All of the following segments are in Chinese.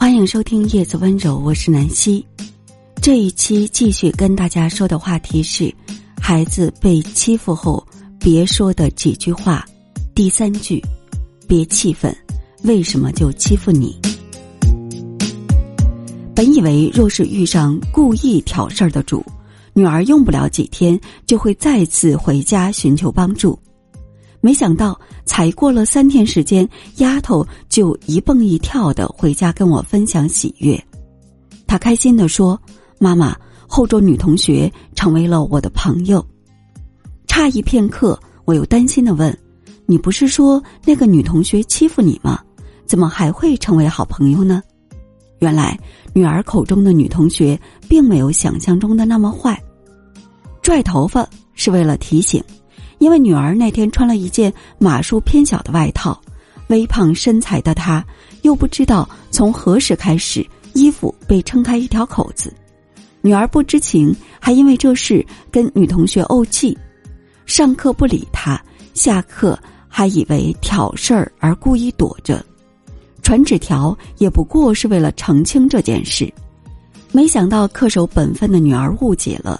欢迎收听叶子温柔，我是南希。这一期继续跟大家说的话题是：孩子被欺负后别说的几句话。第三句，别气愤，为什么就欺负你？本以为若是遇上故意挑事儿的主，女儿用不了几天就会再次回家寻求帮助。没想到，才过了三天时间，丫头就一蹦一跳的回家跟我分享喜悦。她开心的说：“妈妈，后桌女同学成为了我的朋友。”诧异片刻，我又担心的问：“你不是说那个女同学欺负你吗？怎么还会成为好朋友呢？”原来，女儿口中的女同学并没有想象中的那么坏。拽头发是为了提醒。因为女儿那天穿了一件码数偏小的外套，微胖身材的她又不知道从何时开始衣服被撑开一条口子，女儿不知情，还因为这事跟女同学怄气，上课不理她，下课还以为挑事儿而故意躲着，传纸条也不过是为了澄清这件事，没想到恪守本分的女儿误解了。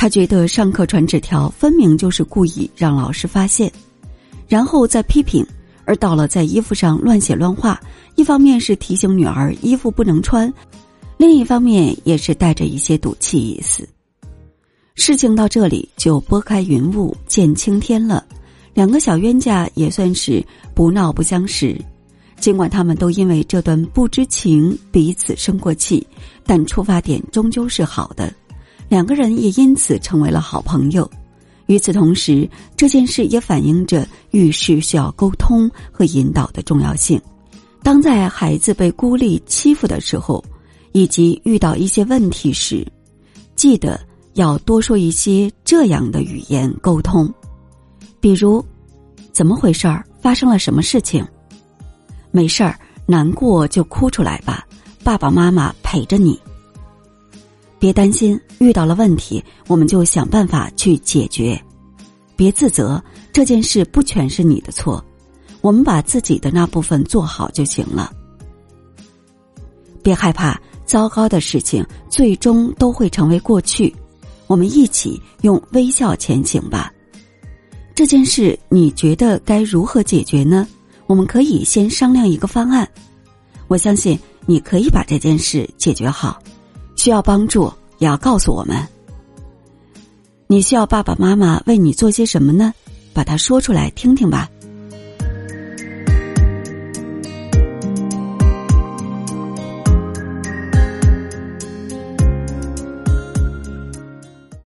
他觉得上课传纸条分明就是故意让老师发现，然后再批评；而到了在衣服上乱写乱画，一方面是提醒女儿衣服不能穿，另一方面也是带着一些赌气意思。事情到这里就拨开云雾见青天了，两个小冤家也算是不闹不相识。尽管他们都因为这段不知情彼此生过气，但出发点终究是好的。两个人也因此成为了好朋友。与此同时，这件事也反映着遇事需要沟通和引导的重要性。当在孩子被孤立欺负的时候，以及遇到一些问题时，记得要多说一些这样的语言沟通，比如：“怎么回事儿？发生了什么事情？”“没事儿，难过就哭出来吧，爸爸妈妈陪着你。”别担心，遇到了问题，我们就想办法去解决。别自责，这件事不全是你的错，我们把自己的那部分做好就行了。别害怕，糟糕的事情最终都会成为过去，我们一起用微笑前行吧。这件事你觉得该如何解决呢？我们可以先商量一个方案，我相信你可以把这件事解决好。需要帮助也要告诉我们。你需要爸爸妈妈为你做些什么呢？把它说出来听听吧。